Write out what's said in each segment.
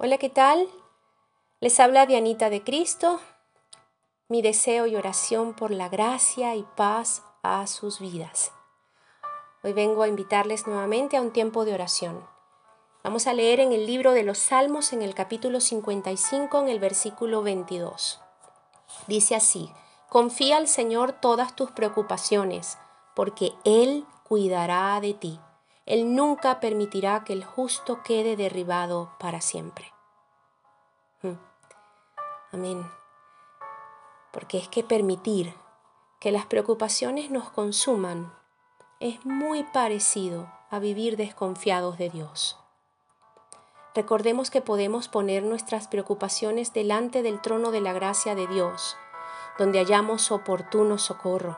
Hola, ¿qué tal? Les habla Dianita de Cristo. Mi deseo y oración por la gracia y paz a sus vidas. Hoy vengo a invitarles nuevamente a un tiempo de oración. Vamos a leer en el libro de los Salmos en el capítulo 55 en el versículo 22. Dice así, confía al Señor todas tus preocupaciones, porque Él cuidará de ti. Él nunca permitirá que el justo quede derribado para siempre. Hmm. Amén. Porque es que permitir que las preocupaciones nos consuman es muy parecido a vivir desconfiados de Dios. Recordemos que podemos poner nuestras preocupaciones delante del trono de la gracia de Dios, donde hallamos oportuno socorro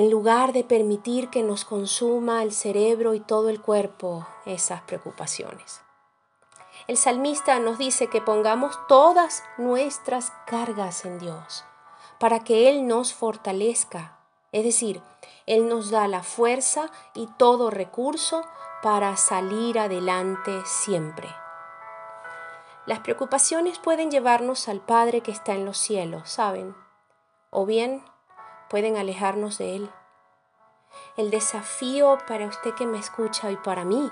en lugar de permitir que nos consuma el cerebro y todo el cuerpo esas preocupaciones. El salmista nos dice que pongamos todas nuestras cargas en Dios para que Él nos fortalezca. Es decir, Él nos da la fuerza y todo recurso para salir adelante siempre. Las preocupaciones pueden llevarnos al Padre que está en los cielos, ¿saben? O bien pueden alejarnos de Él. El desafío para usted que me escucha y para mí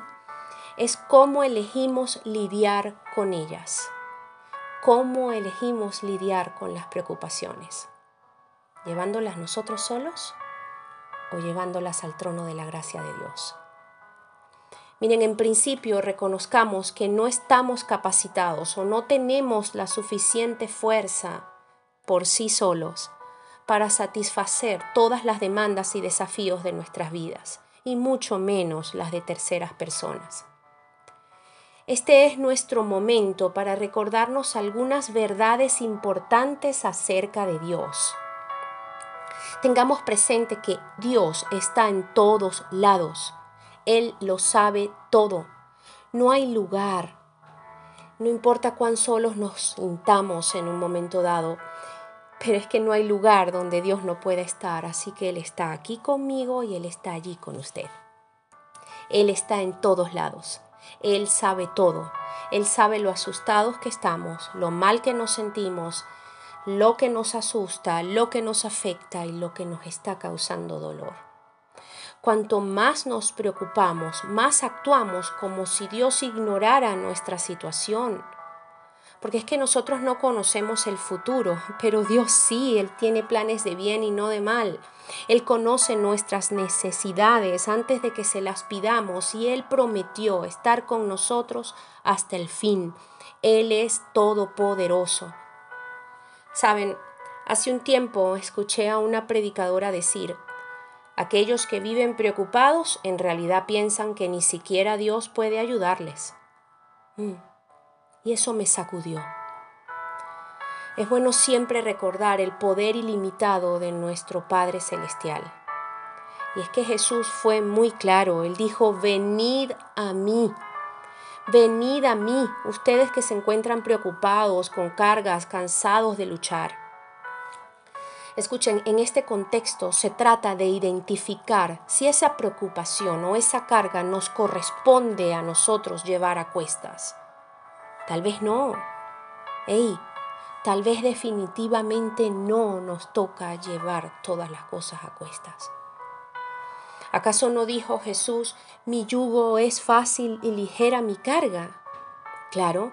es cómo elegimos lidiar con ellas, cómo elegimos lidiar con las preocupaciones, llevándolas nosotros solos o llevándolas al trono de la gracia de Dios. Miren, en principio reconozcamos que no estamos capacitados o no tenemos la suficiente fuerza por sí solos para satisfacer todas las demandas y desafíos de nuestras vidas, y mucho menos las de terceras personas. Este es nuestro momento para recordarnos algunas verdades importantes acerca de Dios. Tengamos presente que Dios está en todos lados. Él lo sabe todo. No hay lugar. No importa cuán solos nos sintamos en un momento dado, pero es que no hay lugar donde Dios no pueda estar, así que Él está aquí conmigo y Él está allí con usted. Él está en todos lados. Él sabe todo. Él sabe lo asustados que estamos, lo mal que nos sentimos, lo que nos asusta, lo que nos afecta y lo que nos está causando dolor. Cuanto más nos preocupamos, más actuamos como si Dios ignorara nuestra situación porque es que nosotros no conocemos el futuro, pero Dios sí, Él tiene planes de bien y no de mal. Él conoce nuestras necesidades antes de que se las pidamos y Él prometió estar con nosotros hasta el fin. Él es todopoderoso. Saben, hace un tiempo escuché a una predicadora decir, aquellos que viven preocupados en realidad piensan que ni siquiera Dios puede ayudarles. Mm y eso me sacudió. Es bueno siempre recordar el poder ilimitado de nuestro Padre Celestial. Y es que Jesús fue muy claro, Él dijo, venid a mí, venid a mí, ustedes que se encuentran preocupados, con cargas, cansados de luchar. Escuchen, en este contexto se trata de identificar si esa preocupación o esa carga nos corresponde a nosotros llevar a cuestas. Tal vez no. Ey, tal vez definitivamente no nos toca llevar todas las cosas a cuestas. ¿Acaso no dijo Jesús, mi yugo es fácil y ligera mi carga? Claro,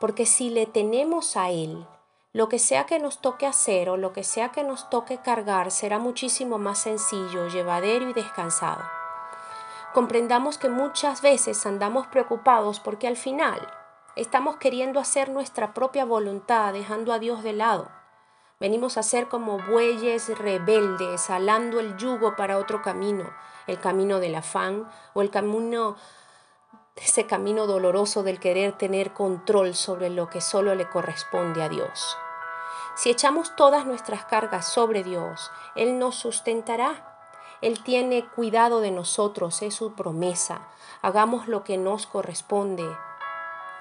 porque si le tenemos a Él, lo que sea que nos toque hacer o lo que sea que nos toque cargar será muchísimo más sencillo, llevadero y descansado. Comprendamos que muchas veces andamos preocupados porque al final Estamos queriendo hacer nuestra propia voluntad, dejando a Dios de lado. Venimos a ser como bueyes rebeldes, alando el yugo para otro camino, el camino del afán o el camino, ese camino doloroso del querer tener control sobre lo que solo le corresponde a Dios. Si echamos todas nuestras cargas sobre Dios, Él nos sustentará. Él tiene cuidado de nosotros, es su promesa. Hagamos lo que nos corresponde,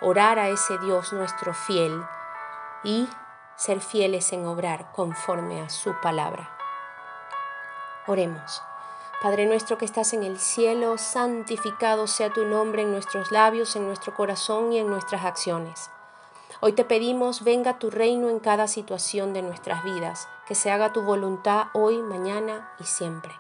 orar a ese Dios nuestro fiel y ser fieles en obrar conforme a su palabra. Oremos. Padre nuestro que estás en el cielo, santificado sea tu nombre en nuestros labios, en nuestro corazón y en nuestras acciones. Hoy te pedimos, venga tu reino en cada situación de nuestras vidas, que se haga tu voluntad hoy, mañana y siempre.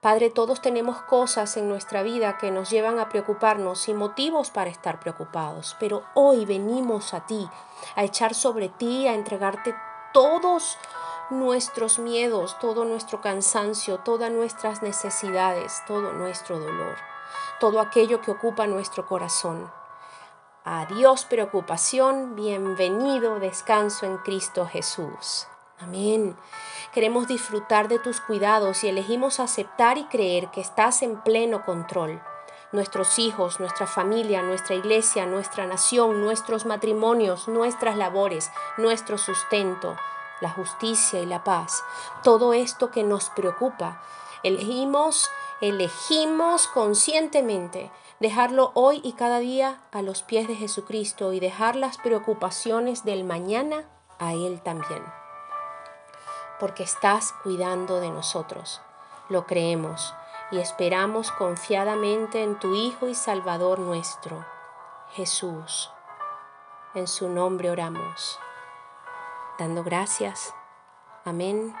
Padre, todos tenemos cosas en nuestra vida que nos llevan a preocuparnos y motivos para estar preocupados, pero hoy venimos a ti, a echar sobre ti, a entregarte todos nuestros miedos, todo nuestro cansancio, todas nuestras necesidades, todo nuestro dolor, todo aquello que ocupa nuestro corazón. Adiós preocupación, bienvenido descanso en Cristo Jesús. Amén. Queremos disfrutar de tus cuidados y elegimos aceptar y creer que estás en pleno control. Nuestros hijos, nuestra familia, nuestra iglesia, nuestra nación, nuestros matrimonios, nuestras labores, nuestro sustento, la justicia y la paz. Todo esto que nos preocupa, elegimos, elegimos conscientemente dejarlo hoy y cada día a los pies de Jesucristo y dejar las preocupaciones del mañana a Él también porque estás cuidando de nosotros. Lo creemos y esperamos confiadamente en tu Hijo y Salvador nuestro, Jesús. En su nombre oramos, dando gracias. Amén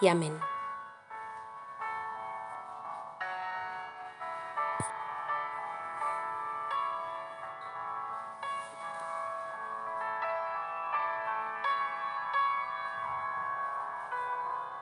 y amén.